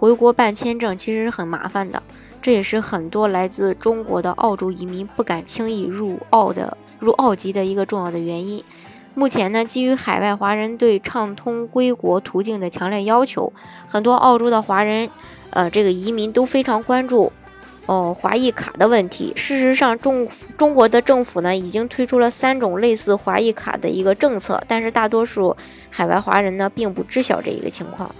回国办签证其实是很麻烦的，这也是很多来自中国的澳洲移民不敢轻易入澳的入澳籍的一个重要的原因。目前呢，基于海外华人对畅通归国途径的强烈要求，很多澳洲的华人，呃，这个移民都非常关注哦华裔卡的问题。事实上，中中国的政府呢已经推出了三种类似华裔卡的一个政策，但是大多数海外华人呢并不知晓这一个情况。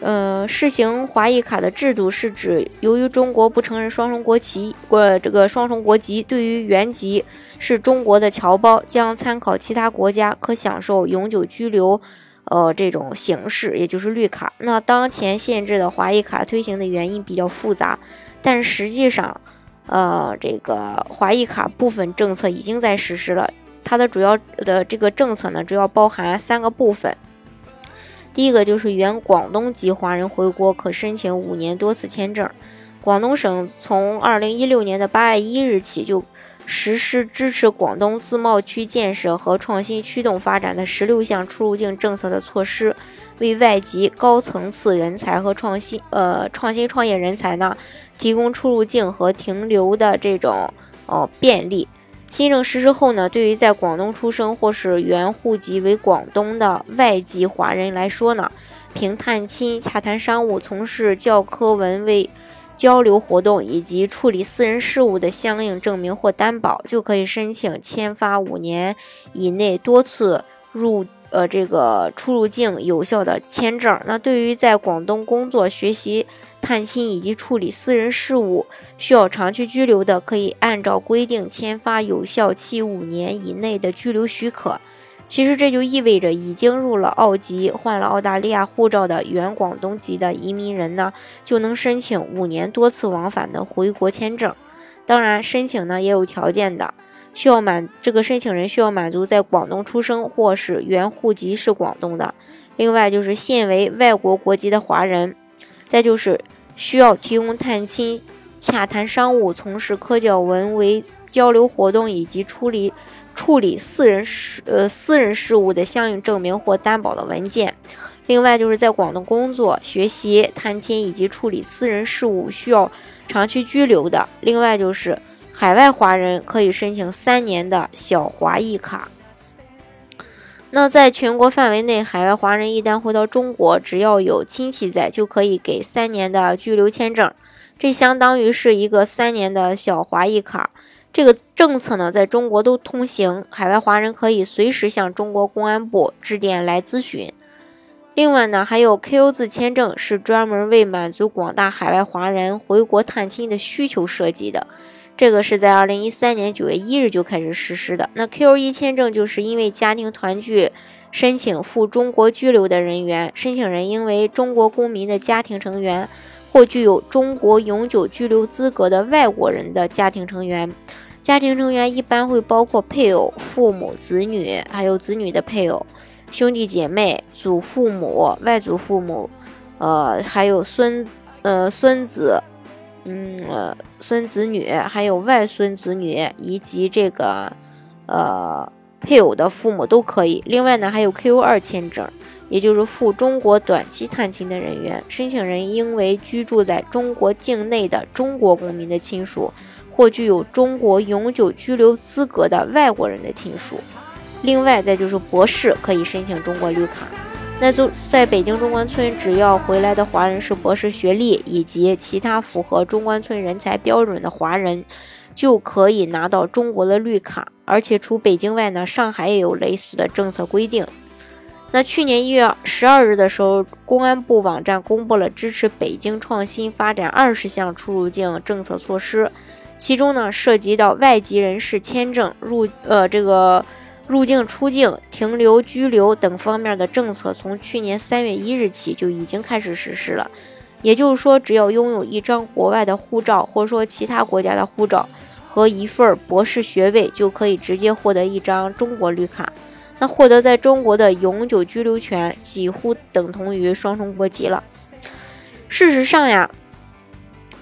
呃，试行华裔卡的制度是指，由于中国不承认双重国籍，过这个双重国籍，对于原籍是中国的侨胞，将参考其他国家可享受永久居留，呃，这种形式，也就是绿卡。那当前限制的华裔卡推行的原因比较复杂，但是实际上，呃，这个华裔卡部分政策已经在实施了。它的主要的这个政策呢，主要包含三个部分。第一个就是原广东籍华人回国可申请五年多次签证。广东省从二零一六年的八月一日起就实施支持广东自贸区建设和创新驱动发展的十六项出入境政策的措施，为外籍高层次人才和创新呃创新创业人才呢提供出入境和停留的这种呃便利。新政实施后呢，对于在广东出生或是原户籍为广东的外籍华人来说呢，凭探亲、洽谈商务、从事教科文卫交流活动以及处理私人事务的相应证明或担保，就可以申请签发五年以内多次入呃这个出入境有效的签证。那对于在广东工作、学习。探亲以及处理私人事务需要长期居留的，可以按照规定签发有效期五年以内的居留许可。其实这就意味着，已经入了澳籍、换了澳大利亚护照的原广东籍的移民人呢，就能申请五年多次往返的回国签证。当然，申请呢也有条件的，需要满这个申请人需要满足在广东出生或是原户籍是广东的，另外就是现为外国国籍的华人。再就是需要提供探亲、洽谈商务、从事科教文为交流活动以及处理处理私人事呃私人事务的相应证明或担保的文件。另外就是在广东工作、学习、探亲以及处理私人事务需要长期居留的。另外就是海外华人可以申请三年的小华裔卡。那在全国范围内，海外华人一旦回到中国，只要有亲戚在，就可以给三年的居留签证。这相当于是一个三年的小华裔卡。这个政策呢，在中国都通行，海外华人可以随时向中国公安部致电来咨询。另外呢，还有 Q 字签证，是专门为满足广大海外华人回国探亲的需求设计的。这个是在二零一三年九月一日就开始实施的。那 Q 一签证就是因为家庭团聚申请赴中国居留的人员，申请人因为中国公民的家庭成员或具有中国永久居留资格的外国人的家庭成员。家庭成员一般会包括配偶、父母、子女，还有子女的配偶、兄弟姐妹、祖父母、外祖父母，呃，还有孙，呃，孙子。嗯，孙子女，还有外孙子女，以及这个呃配偶的父母都可以。另外呢，还有 Q 二签证，也就是赴中国短期探亲的人员，申请人应为居住在中国境内的中国公民的亲属，或具有中国永久居留资格的外国人的亲属。另外，再就是博士可以申请中国绿卡。那就在北京中关村，只要回来的华人是博士学历以及其他符合中关村人才标准的华人，就可以拿到中国的绿卡。而且除北京外呢，上海也有类似的政策规定。那去年一月十二日的时候，公安部网站公布了支持北京创新发展二十项出入境政策措施，其中呢涉及到外籍人士签证入呃这个。入境、出境、停留、居留等方面的政策，从去年三月一日起就已经开始实施了。也就是说，只要拥有一张国外的护照，或者说其他国家的护照和一份博士学位，就可以直接获得一张中国绿卡。那获得在中国的永久居留权，几乎等同于双重国籍了。事实上呀，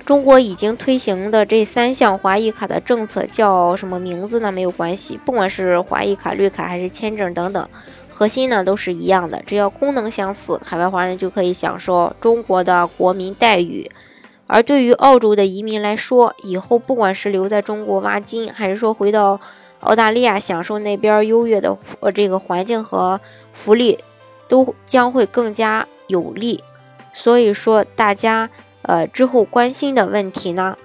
中国已经推行的这三项华裔卡的政策叫什么名字呢？没有关系，不管是华裔卡、绿卡还是签证等等。核心呢都是一样的，只要功能相似，海外华人就可以享受中国的国民待遇。而对于澳洲的移民来说，以后不管是留在中国挖金，还是说回到澳大利亚享受那边优越的呃这个环境和福利，都将会更加有利。所以说，大家呃之后关心的问题呢，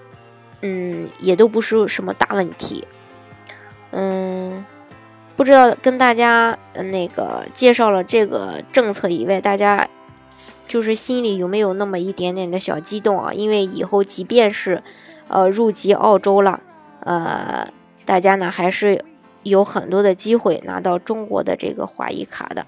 嗯，也都不是什么大问题，嗯。不知道跟大家那个介绍了这个政策以外，大家就是心里有没有那么一点点的小激动啊？因为以后即便是呃入籍澳洲了，呃，大家呢还是有很多的机会拿到中国的这个华裔卡的。